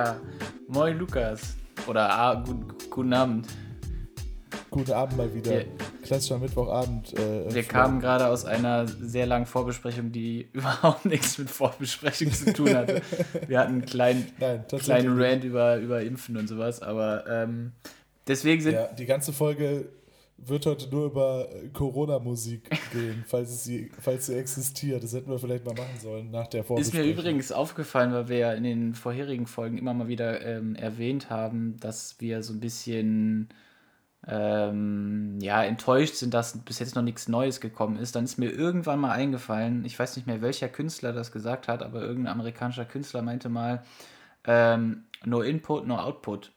Ja, moin Lukas. Oder ah, gut, guten Abend. Guten Abend mal wieder. Wir, Klassischer Mittwochabend. Äh, wir kamen gerade aus einer sehr langen Vorbesprechung, die überhaupt nichts mit Vorbesprechung zu tun hatte. wir hatten einen kleinen, Nein, kleinen Rant über, über Impfen und sowas, aber ähm, deswegen sind. Ja, die ganze Folge wird heute nur über Corona-Musik gehen, falls, sie, falls sie existiert. Das hätten wir vielleicht mal machen sollen nach der Vorbesprechung. Ist mir übrigens aufgefallen, weil wir ja in den vorherigen Folgen immer mal wieder ähm, erwähnt haben, dass wir so ein bisschen ähm, ja, enttäuscht sind, dass bis jetzt noch nichts Neues gekommen ist. Dann ist mir irgendwann mal eingefallen, ich weiß nicht mehr, welcher Künstler das gesagt hat, aber irgendein amerikanischer Künstler meinte mal, ähm, no input, no output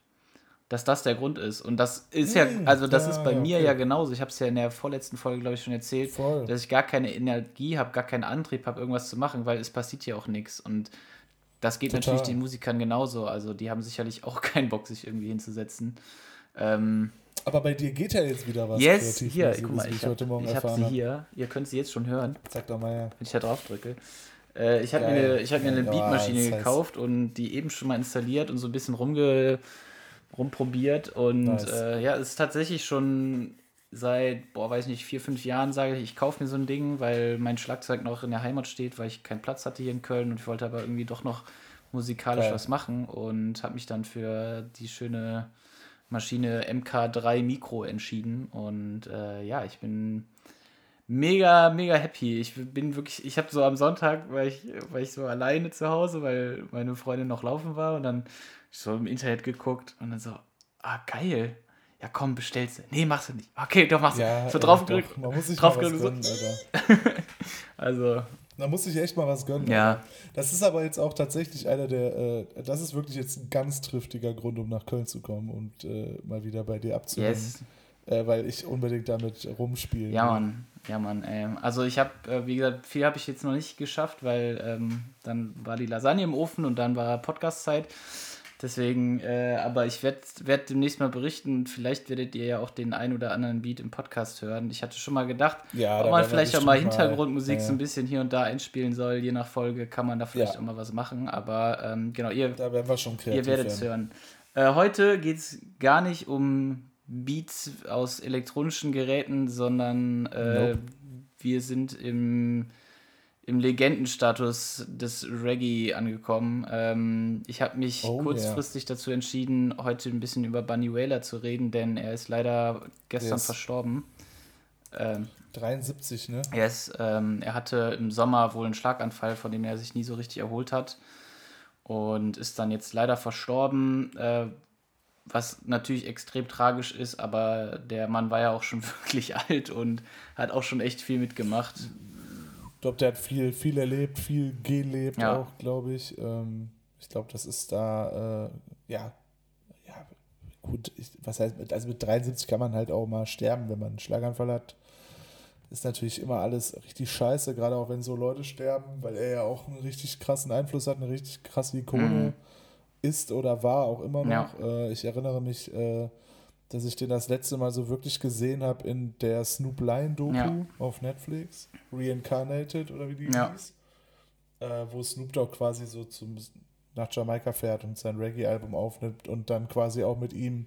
dass das der Grund ist. Und das ist ja, hm, also das ja, ist bei mir okay. ja genauso. Ich habe es ja in der vorletzten Folge, glaube ich, schon erzählt, Voll. dass ich gar keine Energie habe, gar keinen Antrieb habe, irgendwas zu machen, weil es passiert ja auch nichts. Und das geht Total. natürlich den Musikern genauso. Also die haben sicherlich auch keinen Bock, sich irgendwie hinzusetzen. Ähm, aber bei dir geht ja jetzt wieder was. Yes, hier, guck mal, ich, ich, heute Morgen ich habe sie hier. Ihr könnt sie jetzt schon hören. Sag doch mal ja. Wenn ich da drauf drücke. Äh, ich habe mir, hab mir eine Beatmaschine oh, gekauft und die eben schon mal installiert und so ein bisschen rumge rumprobiert. Und nice. äh, ja, es ist tatsächlich schon seit, boah, weiß nicht, vier, fünf Jahren sage ich, ich kaufe mir so ein Ding, weil mein Schlagzeug noch in der Heimat steht, weil ich keinen Platz hatte hier in Köln und ich wollte aber irgendwie doch noch musikalisch Geil. was machen und habe mich dann für die schöne Maschine MK3 Mikro entschieden. Und äh, ja, ich bin mega, mega happy. Ich bin wirklich, ich habe so am Sonntag, weil ich, weil ich so alleine zu Hause, weil meine Freundin noch laufen war und dann so im Internet geguckt und dann so, ah, geil. Ja, komm, bestellst du. Nee, machst du nicht. Okay, doch, machst du. Ja, so drauf gedrückt. Man muss sich drauf mal was gönnen, Alter. also. Da muss ich echt mal was gönnen. Ja. Das ist aber jetzt auch tatsächlich einer der, äh, das ist wirklich jetzt ein ganz triftiger Grund, um nach Köln zu kommen und äh, mal wieder bei dir abzuhören. Yes. Äh, weil ich unbedingt damit rumspiele. Ja, Mann. Ja, Mann. Ähm, also ich habe, äh, wie gesagt, viel habe ich jetzt noch nicht geschafft, weil ähm, dann war die Lasagne im Ofen und dann war Podcast-Zeit. Deswegen, äh, aber ich werde werd demnächst mal berichten. Vielleicht werdet ihr ja auch den ein oder anderen Beat im Podcast hören. Ich hatte schon mal gedacht, ja, ob man vielleicht auch mal Hintergrundmusik mal, ja. so ein bisschen hier und da einspielen soll. Je nach Folge kann man da vielleicht ja. auch mal was machen. Aber ähm, genau, ihr, da werden wir schon ihr werdet es hören. Äh, heute geht es gar nicht um Beats aus elektronischen Geräten, sondern äh, nope. wir sind im im Legendenstatus des Reggae angekommen. Ähm, ich habe mich oh, kurzfristig yeah. dazu entschieden, heute ein bisschen über Bunny Wailer zu reden, denn er ist leider gestern ist verstorben. Ähm, 73, ne? Yes, ähm, er hatte im Sommer wohl einen Schlaganfall, von dem er sich nie so richtig erholt hat. Und ist dann jetzt leider verstorben, äh, was natürlich extrem tragisch ist, aber der Mann war ja auch schon wirklich alt und hat auch schon echt viel mitgemacht glaube, der hat viel, viel erlebt, viel gelebt ja. auch, glaube ich. Ähm, ich glaube, das ist da, äh, ja, ja, gut, ich, was heißt, mit, also mit 73 kann man halt auch mal sterben, wenn man einen Schlaganfall hat. Ist natürlich immer alles richtig scheiße, gerade auch wenn so Leute sterben, weil er ja auch einen richtig krassen Einfluss hat, eine richtig krasse Ikone mhm. ist oder war auch immer noch. Ja. Äh, ich erinnere mich, äh, dass ich den das letzte Mal so wirklich gesehen habe in der Snoop Lion-Doku ja. auf Netflix, Reincarnated oder wie die ja. hieß, äh, wo Snoop Dogg quasi so zum, nach Jamaika fährt und sein Reggae-Album aufnimmt und dann quasi auch mit ihm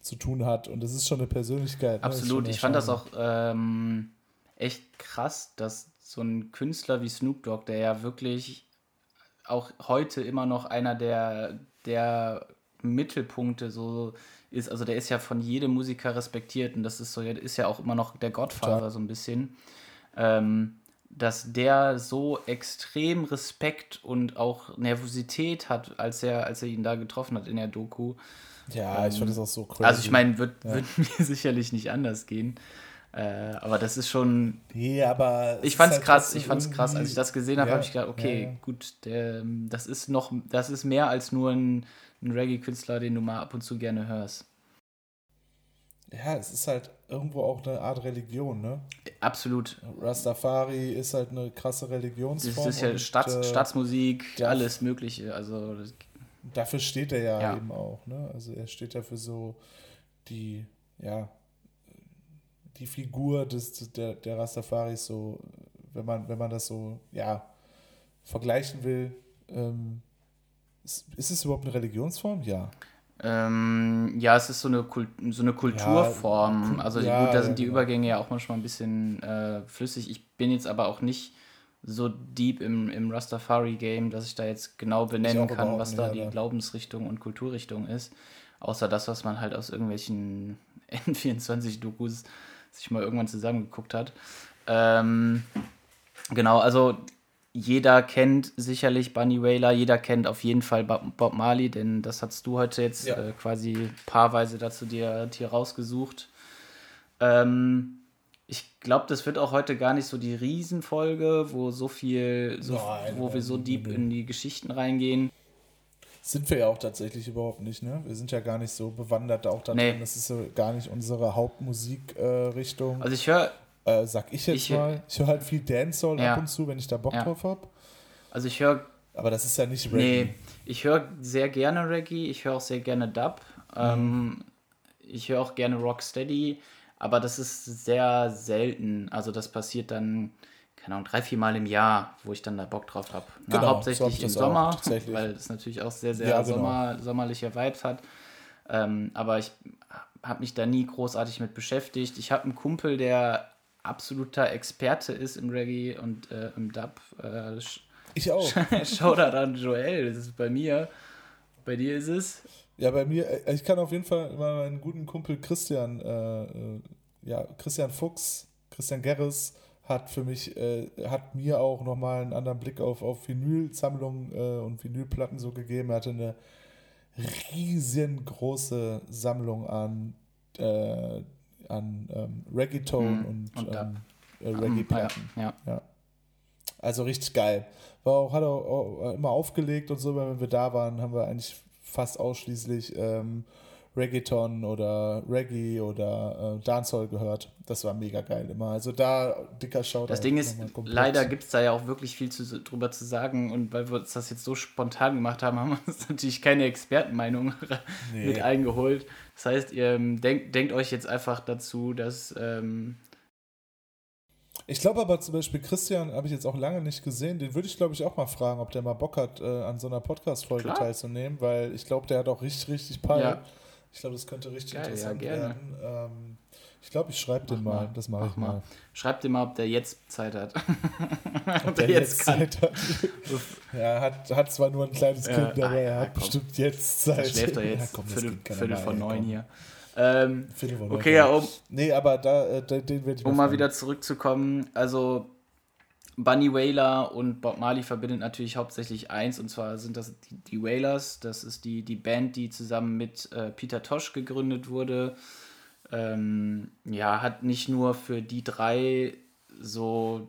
zu tun hat. Und das ist schon eine Persönlichkeit. Ne? Absolut, ne? ich fand das auch ähm, echt krass, dass so ein Künstler wie Snoop Dogg, der ja wirklich auch heute immer noch einer der, der Mittelpunkte so ist, also der ist ja von jedem Musiker respektiert und das ist so, ist ja auch immer noch der Gottvater so ein bisschen, ähm, dass der so extrem Respekt und auch Nervosität hat, als er, als er ihn da getroffen hat in der Doku. Ja, ähm, ich finde das auch so crazy. Also ich meine, wird, ja. wird mir sicherlich nicht anders gehen. Äh, aber das ist schon. Nee, aber. Ich fand's halt krass, ich fand's krass. Als ich das gesehen habe, ja, habe ich gedacht, okay, ja, gut, der, das ist noch, das ist mehr als nur ein ein Reggae-Künstler, den du mal ab und zu gerne hörst. Ja, es ist halt irgendwo auch eine Art Religion, ne? Absolut. Rastafari ist halt eine krasse Religionsform. Das ist ja Stadt, äh, Staatsmusik, ja, alles Mögliche. Also dafür steht er ja, ja, eben auch, ne? Also er steht ja für so die, ja, die Figur des, der, der Rastafaris so, wenn man, wenn man das so, ja, vergleichen will, ähm, Ist es überhaupt eine Religionsform? Ja. Ähm, ja, es ist so eine, Kult so eine Kulturform. Ja, also ja, gut, da sind die genau. Übergänge ja auch manchmal ein bisschen äh, flüssig. Ich bin jetzt aber auch nicht so deep im, im Rastafari-Game, dass ich da jetzt genau benennen kann, was da die Glaubensrichtung und Kulturrichtung ist. Außer das, was man halt aus irgendwelchen N24-Dokus sich mal irgendwann zusammengeguckt hat. Ähm, genau, also jeder kennt sicherlich Bunny Wailer, jeder kennt auf jeden Fall Bob Marley, denn das hast du heute jetzt ja. äh, quasi paarweise dazu dir, dir rausgesucht. Ähm, ich glaube, das wird auch heute gar nicht so die Riesenfolge, wo so viel, so, nein, wo wir so deep in die Geschichten reingehen. Sind wir ja auch tatsächlich überhaupt nicht, ne? Wir sind ja gar nicht so bewandert auch da nee. Das ist so gar nicht unsere Hauptmusikrichtung. Äh, also ich höre äh, sag ich jetzt ich, mal. Ich höre halt viel Dancehall ja. ab und zu, wenn ich da Bock ja. drauf habe. Also ich höre. Aber das ist ja nicht Reggae. Nee, ich höre sehr gerne Reggae, ich höre auch sehr gerne Dub. Mhm. Ähm, ich höre auch gerne Rocksteady, aber das ist sehr selten. Also das passiert dann, keine Ahnung, drei, vier Mal im Jahr, wo ich dann da Bock drauf habe. Genau, hauptsächlich so im Sommer, auch, weil es natürlich auch sehr, sehr ja, genau. Sommer, sommerliche Vibes hat. Ähm, aber ich habe mich da nie großartig mit beschäftigt. Ich habe einen Kumpel, der absoluter Experte ist im Reggae und äh, im Dub. Äh, ich auch. Shoutout an Joel, das ist bei mir. Bei dir ist es? Ja, bei mir, äh, ich kann auf jeden Fall mal meinen guten Kumpel Christian, äh, äh, ja, Christian Fuchs, Christian Gerres, hat für mich, äh, hat mir auch nochmal einen anderen Blick auf, auf Vinylsammlungen äh, und Vinylplatten so gegeben. Er hatte eine riesengroße Sammlung an äh, an ähm, Reggaeton mhm. und, und ähm, äh, Reggae-Platten. Ja, ja. ja, Also richtig geil. War auch, hat er auch immer aufgelegt und so, wenn wir da waren, haben wir eigentlich fast ausschließlich ähm, Reggaeton oder Reggae oder äh, Dancehall gehört. Das war mega geil immer. Also da dicker Shoutout. Das Ding ist, leider gibt es da ja auch wirklich viel zu, drüber zu sagen und weil wir uns das jetzt so spontan gemacht haben, haben wir uns natürlich keine Expertenmeinung nee. mit eingeholt. Das heißt, ihr ähm, denkt, denkt euch jetzt einfach dazu, dass ähm, ich glaube aber zum Beispiel Christian habe ich jetzt auch lange nicht gesehen. Den würde ich glaube ich auch mal fragen, ob der mal Bock hat, äh, an so einer Podcast-Folge teilzunehmen, weil ich glaube, der hat auch richtig, richtig Peil. Ja. Ich glaube, das könnte richtig Geil, interessant ja, werden. Ähm, ich glaube, ich schreibe den mal. mal. Das mache ich mal. mal. Schreib den mal, ob der jetzt Zeit hat. ob der, jetzt, jetzt Zeit hat. ja, hat, hat zwar nur ein kleines ja, Kind, aber ah, er hat komm. bestimmt jetzt Zeit. Der schläft er jetzt. Ja, komm, Viertel, Viertel von neun hier. Ähm, okay, ja, um. Nee, aber da, äh, den werde ich Um mal wieder zurückzukommen, also Bunny Wailer und Bob Marley verbindet natürlich hauptsächlich eins, und zwar sind das die, die Wailers. Das ist die, die Band, die zusammen mit äh, Peter Tosh gegründet wurde. Ähm, ja, hat nicht nur für die drei so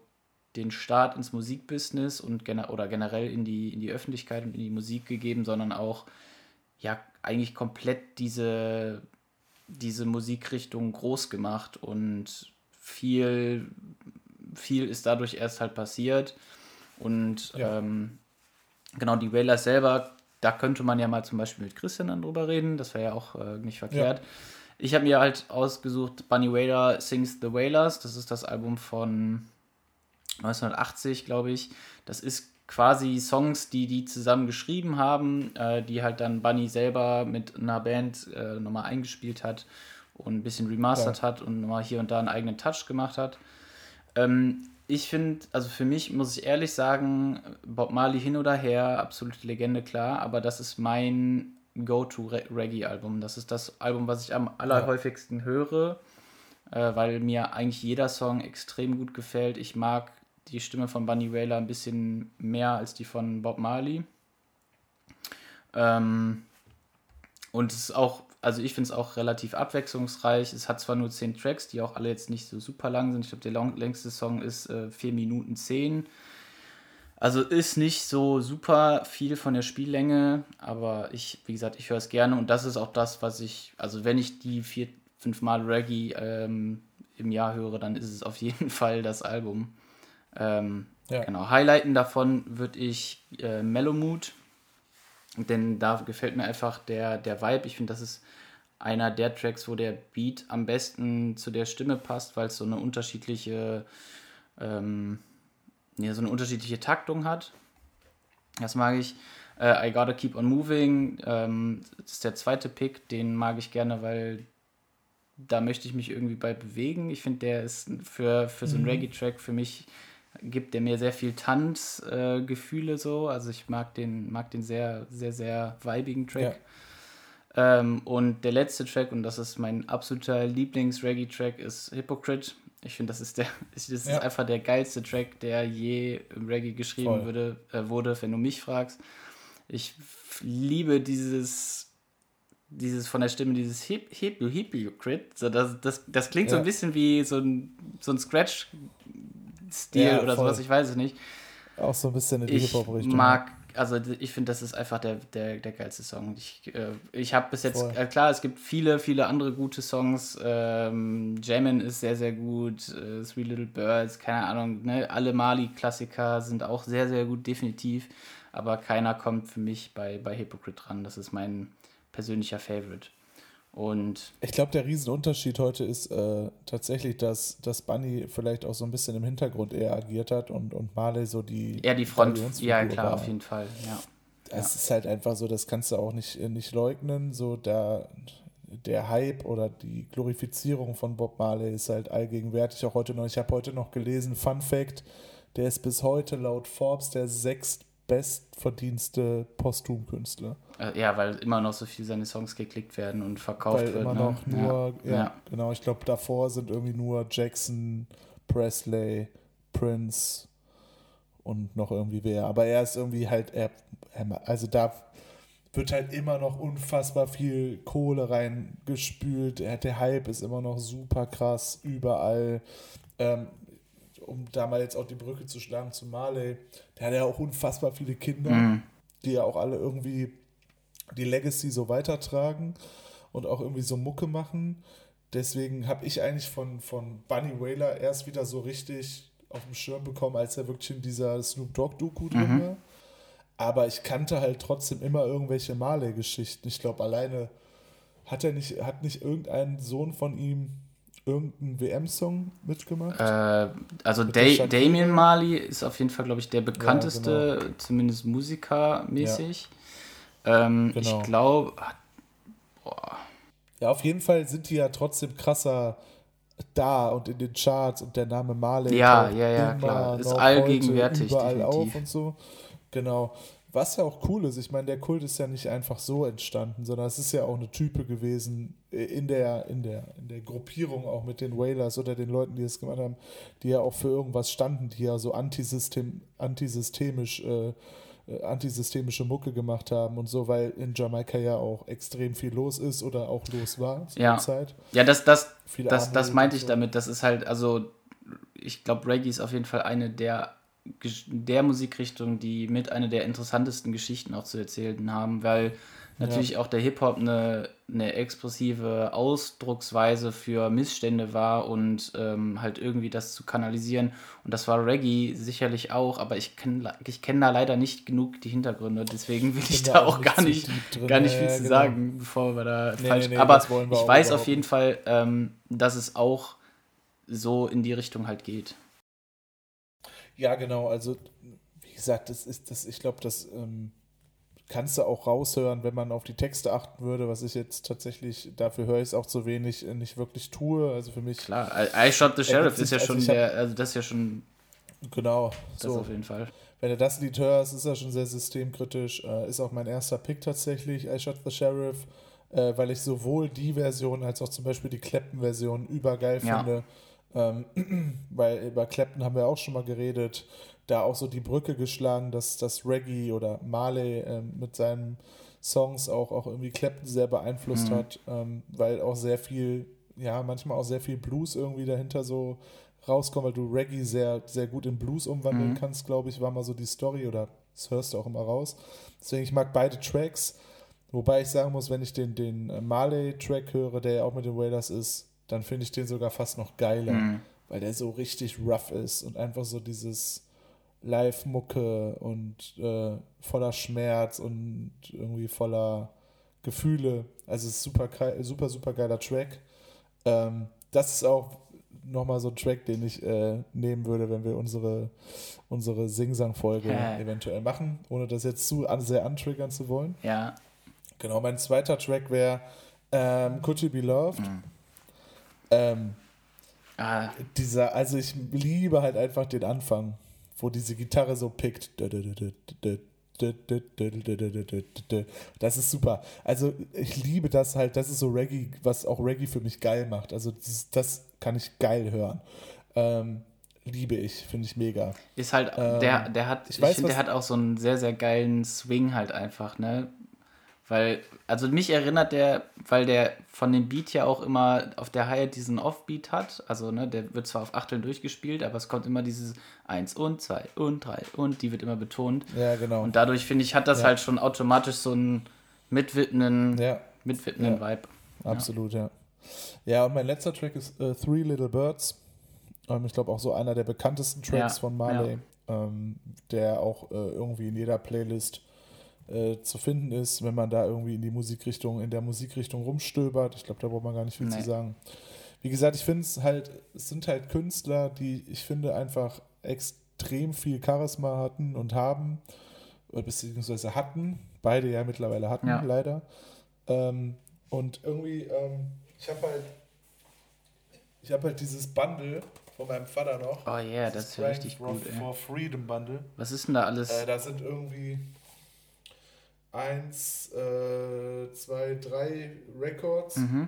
den Start ins Musikbusiness und gener oder generell in die, in die Öffentlichkeit und in die Musik gegeben, sondern auch ja eigentlich komplett diese, diese Musikrichtung groß gemacht und viel viel ist dadurch erst halt passiert. Und ja. ähm, genau, die Wailers selber, da könnte man ja mal zum Beispiel mit Christian dann drüber reden. Das wäre ja auch äh, nicht verkehrt. Ja. Ich habe mir halt ausgesucht, Bunny Wailer Sings the Wailers. Das ist das Album von 1980, glaube ich. Das ist quasi Songs, die die zusammen geschrieben haben, äh, die halt dann Bunny selber mit einer Band äh, nochmal eingespielt hat und ein bisschen remastert ja. hat und nochmal hier und da einen eigenen Touch gemacht hat. Ähm, ich finde, also für mich muss ich ehrlich sagen, Bob Marley hin oder her, absolute Legende, klar, aber das ist mein Go-To-Reggae-Album. Das ist das Album, was ich am allerhäufigsten höre, äh, weil mir eigentlich jeder Song extrem gut gefällt. Ich mag die Stimme von Bunny Wailer ein bisschen mehr als die von Bob Marley. Ähm, und es ist auch also ich finde es auch relativ abwechslungsreich. Es hat zwar nur zehn Tracks, die auch alle jetzt nicht so super lang sind. Ich glaube, der long, längste Song ist äh, 4 Minuten 10. Also ist nicht so super viel von der Spiellänge, aber ich, wie gesagt, ich höre es gerne und das ist auch das, was ich, also wenn ich die vier, fünf Mal Reggae ähm, im Jahr höre, dann ist es auf jeden Fall das Album. Ähm, ja. Genau, Highlighten davon würde ich äh, Mellow Mood denn da gefällt mir einfach der, der Vibe. Ich finde, das ist einer der Tracks, wo der Beat am besten zu der Stimme passt, weil es so eine unterschiedliche, ähm, ja, so eine unterschiedliche Taktung hat. Das mag ich. Äh, I Gotta Keep On Moving, ähm, das ist der zweite Pick, den mag ich gerne, weil da möchte ich mich irgendwie bei bewegen. Ich finde, der ist für, für so einen mhm. Reggae-Track für mich gibt der mir sehr viel Tanzgefühle äh, so. Also ich mag den, mag den sehr, sehr, sehr weibigen Track. Ja. Ähm, und der letzte Track, und das ist mein absoluter Lieblings-Reggae-Track, ist Hypocrite. Ich finde, das ist der, das ja. ist einfach der geilste Track, der je im Reggae geschrieben würde, äh, wurde, wenn du mich fragst. Ich liebe dieses dieses von der Stimme, dieses Hip, Hip, Hypocrite, so das, das, das klingt ja. so ein bisschen wie so ein, so ein Scratch-Stil ja, oder sowas, ich weiß es nicht. Auch so ein bisschen in die Hip-Hop-Richtung. Ich mag, also ich finde, das ist einfach der, der, der geilste Song. Ich, äh, ich habe bis jetzt, äh, klar, es gibt viele, viele andere gute Songs. Ähm, Jamin ist sehr, sehr gut. Äh, Three Little Birds, keine Ahnung, ne? alle Mali-Klassiker sind auch sehr, sehr gut, definitiv. Aber keiner kommt für mich bei, bei Hypocrite ran. Das ist mein persönlicher Favorite. Und ich glaube, der Riesenunterschied heute ist äh, tatsächlich, dass, dass Bunny vielleicht auch so ein bisschen im Hintergrund eher agiert hat und, und Marley so die. Ja, die Front. Ja, klar, war. auf jeden Fall. Ja. Es ja. ist halt einfach so, das kannst du auch nicht, nicht leugnen. So da, der Hype oder die Glorifizierung von Bob Marley ist halt allgegenwärtig. Auch heute noch. Ich habe heute noch gelesen, Fun Fact: der ist bis heute laut Forbes der sechst bestverdienste Posthumkünstler. Äh, ja, weil immer noch so viel seine Songs geklickt werden und verkauft weil wird. Immer ne? noch nur, ja, ja, ja. genau, ich glaube, davor sind irgendwie nur Jackson, Presley, Prince und noch irgendwie wer. Aber er ist irgendwie halt, er, also da wird halt immer noch unfassbar viel Kohle reingespült. Der Hype ist immer noch super krass überall. Ähm, um da mal jetzt auch die Brücke zu schlagen zu Marley, der hat ja auch unfassbar viele Kinder, mhm. die ja auch alle irgendwie die Legacy so weitertragen und auch irgendwie so Mucke machen. Deswegen habe ich eigentlich von, von Bunny Whaler erst wieder so richtig auf dem Schirm bekommen, als er wirklich in dieser Snoop Dogg-Doku mhm. drin war. Aber ich kannte halt trotzdem immer irgendwelche Marley-Geschichten. Ich glaube, alleine hat er nicht, hat nicht irgendein Sohn von ihm irgendeinen WM-Song mitgemacht? Äh, also da Damien Marley ist auf jeden Fall, glaube ich, der bekannteste, ja, genau. zumindest musikermäßig. Ja. Ähm, genau. Ich glaube. Ja, auf jeden Fall sind die ja trotzdem krasser da und in den Charts und der Name Marley. Ja, ja, ja, klar. Ist allgegenwärtig. Überall definitiv. auf und so. Genau. Was ja auch cool ist, ich meine, der Kult ist ja nicht einfach so entstanden, sondern es ist ja auch eine Type gewesen in der, in der, in der Gruppierung auch mit den Whalers oder den Leuten, die es gemacht haben, die ja auch für irgendwas standen, die ja so antisystem, antisystemisch, äh, äh, antisystemische Mucke gemacht haben und so, weil in Jamaika ja auch extrem viel los ist oder auch los war zu ja. der Zeit. Ja, das, das, das, das meinte ich so. damit. Das ist halt, also ich glaube, Reggae ist auf jeden Fall eine der der Musikrichtung, die mit einer der interessantesten Geschichten auch zu erzählen haben, weil natürlich ja. auch der Hip-Hop eine, eine expressive Ausdrucksweise für Missstände war und ähm, halt irgendwie das zu kanalisieren. Und das war Reggae sicherlich auch, aber ich kenne ich kenn da leider nicht genug die Hintergründe, deswegen will ich da auch gar nicht, gar nicht viel ja, zu genau. sagen, bevor wir da nee, falsch. Nee, nee, aber ich weiß auf jeden Fall, ähm, dass es auch so in die Richtung halt geht. Ja, genau. Also, wie gesagt, das ist das, ich glaube, das ähm, kannst du auch raushören, wenn man auf die Texte achten würde, was ich jetzt tatsächlich, dafür höre ich es auch zu wenig, äh, nicht wirklich tue. Also für mich. Klar, I Shot the Sheriff ist ja also schon der, also das ist ja schon. Genau. Das so. auf jeden Fall. Wenn du das Lied hörst, ist er schon sehr systemkritisch. Äh, ist auch mein erster Pick tatsächlich, I Shot the Sheriff, äh, weil ich sowohl die Version als auch zum Beispiel die Kleppen-Version übergeil ja. finde. Ähm, weil über Clapton haben wir auch schon mal geredet, da auch so die Brücke geschlagen, dass das Reggae oder Marley ähm, mit seinen Songs auch, auch irgendwie Clapton sehr beeinflusst mhm. hat, ähm, weil auch sehr viel, ja, manchmal auch sehr viel Blues irgendwie dahinter so rauskommt, weil du Reggae sehr, sehr gut in Blues umwandeln mhm. kannst, glaube ich, war mal so die Story oder das hörst du auch immer raus. Deswegen, ich mag beide Tracks, wobei ich sagen muss, wenn ich den, den Marley-Track höre, der ja auch mit den Wailers ist, dann finde ich den sogar fast noch geiler, mhm. weil der so richtig rough ist und einfach so dieses Live-Mucke und äh, voller Schmerz und irgendwie voller Gefühle. Also es ist super, super, super geiler Track. Ähm, das ist auch nochmal so ein Track, den ich äh, nehmen würde, wenn wir unsere, unsere Sing-Sang-Folge äh. eventuell machen, ohne das jetzt zu sehr antriggern zu wollen. Ja. Genau, mein zweiter Track wäre ähm, Could You Be Loved? Mhm. Ähm, ah. Dieser, also ich liebe halt einfach den Anfang, wo diese Gitarre so pickt. Das ist super. Also ich liebe das halt, das ist so Reggae, was auch Reggae für mich geil macht. Also das, das kann ich geil hören. Ähm, liebe ich, finde ich mega. Ist halt, ähm, der, der hat, ich, ich finde, der hat auch so einen sehr, sehr geilen Swing halt einfach, ne? Weil, also mich erinnert der, weil der von dem Beat ja auch immer auf der Hi diesen Offbeat hat. Also, ne, der wird zwar auf Achteln durchgespielt, aber es kommt immer dieses 1 und 2 und 3 und die wird immer betont. Ja, genau. Und dadurch, finde ich, hat das ja. halt schon automatisch so einen mitwippenden, ja. mitwippenden ja. Vibe. Absolut, ja. ja. und mein letzter Track ist uh, Three Little Birds. Ähm, ich glaube auch so einer der bekanntesten Tracks von Marley, ähm, der auch äh, irgendwie in jeder Playlist äh, zu finden ist, wenn man da irgendwie in die Musikrichtung, in der Musikrichtung rumstöbert. Ich glaube, da braucht man gar nicht viel nee. zu sagen. Wie gesagt, ich finde es halt, es sind halt Künstler, die ich finde einfach extrem viel Charisma hatten und haben, beziehungsweise hatten, beide ja mittlerweile hatten, ja. leider. Ähm, und irgendwie, ähm, ich habe halt, ich habe halt dieses Bundle von meinem Vater noch. Oh yeah, das ist ja richtig gut. For Freedom Bundle. Was ist denn da alles? Äh, da sind irgendwie eins, äh, zwei, drei Records. Mhm.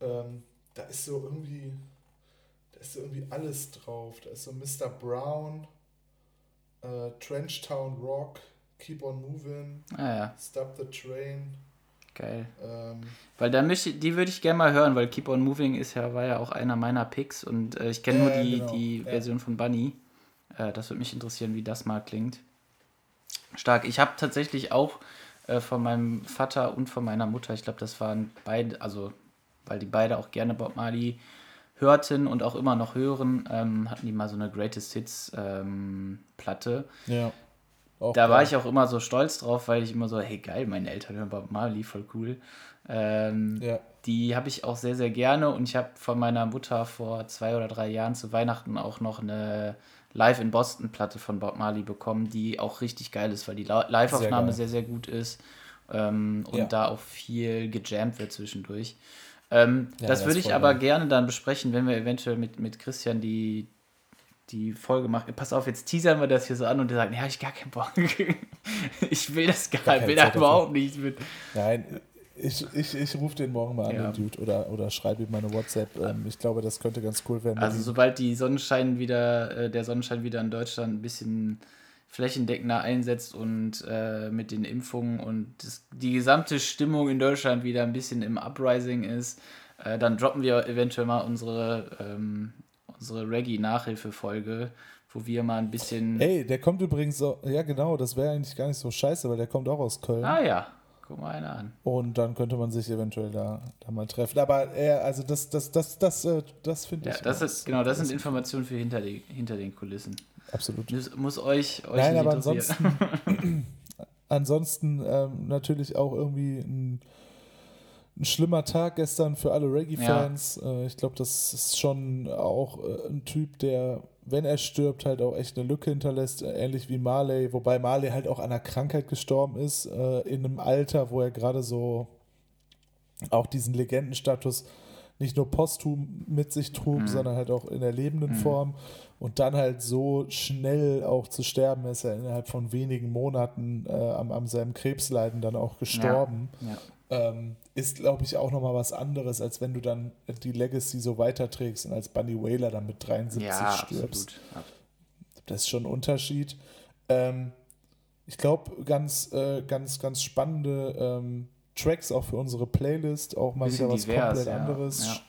Ähm, da ist so irgendwie, da ist so irgendwie alles drauf. Da ist so Mr. Brown, äh, Trenchtown Rock, Keep on Moving, ah, ja. Stop the Train. Geil. Ähm, weil da möchte, die würde ich gerne mal hören, weil Keep on Moving ist ja, war ja auch einer meiner Picks und äh, ich kenne nur die, genau. die Version ja. von Bunny. Äh, das würde mich interessieren, wie das mal klingt. Stark. Ich habe tatsächlich auch äh, von meinem Vater und von meiner Mutter. Ich glaube, das waren beide, also weil die beide auch gerne Bob Marley hörten und auch immer noch hören, ähm, hatten die mal so eine Greatest Hits ähm, Platte. Ja. da geil. war ich auch immer so stolz drauf, weil ich immer so, hey geil, meine Eltern hören Bob Marley, voll cool. Ähm, ja. Die habe ich auch sehr, sehr gerne und ich habe von meiner Mutter vor zwei oder drei Jahren zu Weihnachten auch noch eine Live in Boston Platte von Bob Marley bekommen, die auch richtig geil ist, weil die Live-Aufnahme sehr, sehr, sehr, gut ist ähm, und ja. da auch viel gejammt wird zwischendurch. Ähm, ja, das, das würde ich aber geil. gerne dann besprechen, wenn wir eventuell mit, mit Christian die, die Folge machen. Pass auf, jetzt teasern wir das hier so an und der sagt, ja, ich gar keinen Bock. ich will das gar, gar will da überhaupt nicht mit. Nein, ich, ich, ich rufe den morgen mal an, ja. den Dude, oder, oder schreibe ihm meine WhatsApp. Ähm, ich glaube, das könnte ganz cool werden. Also sobald die Sonnenschein wieder, äh, der Sonnenschein wieder in Deutschland ein bisschen flächendeckender einsetzt und äh, mit den Impfungen und das, die gesamte Stimmung in Deutschland wieder ein bisschen im Uprising ist, äh, dann droppen wir eventuell mal unsere, ähm, unsere Reggae-Nachhilfe-Folge, wo wir mal ein bisschen. Ey, der kommt übrigens so, ja genau, das wäre eigentlich gar nicht so scheiße, weil der kommt auch aus Köln. Ah ja. Guck mal einer an. Und dann könnte man sich eventuell da, da mal treffen. Aber er, also das, das, das, das, das, das finde ja, ich. Das ist, genau, das sind Informationen für hinter, die, hinter den Kulissen. Absolut. Das muss euch, euch Nein, aber ansonsten, ansonsten ähm, natürlich auch irgendwie ein, ein, schlimmer Tag gestern für alle Reggae-Fans. Ja. Äh, ich glaube, das ist schon auch äh, ein Typ, der wenn er stirbt, halt auch echt eine Lücke hinterlässt, äh, ähnlich wie Marley, wobei Marley halt auch an einer Krankheit gestorben ist, äh, in einem Alter, wo er gerade so auch diesen Legendenstatus nicht nur posthum mit sich trug, mhm. sondern halt auch in der lebenden mhm. Form und dann halt so schnell auch zu sterben, ist er innerhalb von wenigen Monaten äh, am, am seinem Krebsleiden dann auch gestorben. Ja. Ja ähm, ist, glaube ich, auch nochmal was anderes, als wenn du dann die Legacy so weiterträgst und als Bunny Whaler dann mit 73 ja, stirbst. Absolut. Das ist schon ein Unterschied. Ähm, ich glaube, ganz, äh, ganz, ganz spannende ähm, Tracks auch für unsere Playlist, auch mal wieder was divers, komplett ja. anderes. Ja.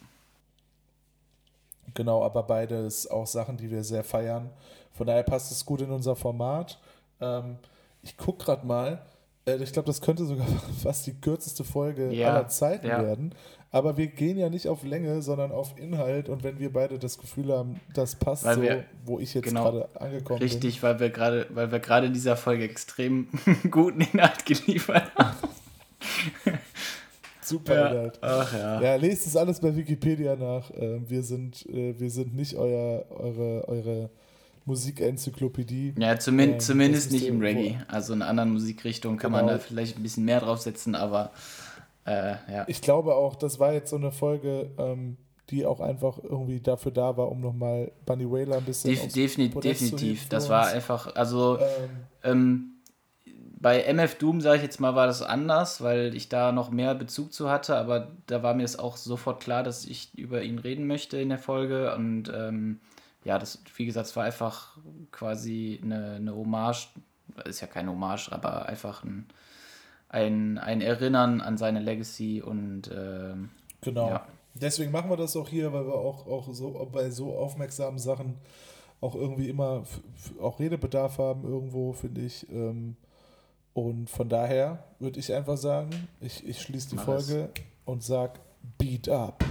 Genau, aber beides auch Sachen, die wir sehr feiern. Von daher passt es gut in unser Format. Ähm, ich gucke gerade mal, ich glaube, das könnte sogar fast die kürzeste Folge ja, aller Zeiten ja. werden. Aber wir gehen ja nicht auf Länge, sondern auf Inhalt. Und wenn wir beide das Gefühl haben, das passt weil so, wir, wo ich jetzt genau, gerade angekommen richtig, bin. Richtig, weil wir gerade, weil wir gerade in dieser Folge extrem guten Inhalt geliefert haben. Super ja. Inhalt. Ach ja. Ja, lest es alles bei Wikipedia nach. Ähm, wir sind, äh, wir sind nicht euer, eure, eure Musikenzyklopädie. Ja, zumindest, ähm, zumindest nicht im Reggae. Also in anderen Musikrichtungen kann genau. man da vielleicht ein bisschen mehr draufsetzen, aber äh, ja. Ich glaube auch, das war jetzt so eine Folge, ähm, die auch einfach irgendwie dafür da war, um nochmal Bunny Whaler ein bisschen Def definitiv, definitiv. Das war einfach, also ähm, ähm, bei MF Doom, sage ich jetzt mal, war das anders, weil ich da noch mehr Bezug zu hatte, aber da war mir es auch sofort klar, dass ich über ihn reden möchte in der Folge und ähm, ja, das, wie gesagt, es war einfach quasi eine, eine Hommage, ist ja kein Hommage, aber einfach ein, ein, ein Erinnern an seine Legacy und ähm, genau. Ja. Deswegen machen wir das auch hier, weil wir auch, auch so bei so aufmerksamen Sachen auch irgendwie immer auch Redebedarf haben irgendwo, finde ich. Ähm, und von daher würde ich einfach sagen, ich, ich schließe die Mach Folge und sag Beat up.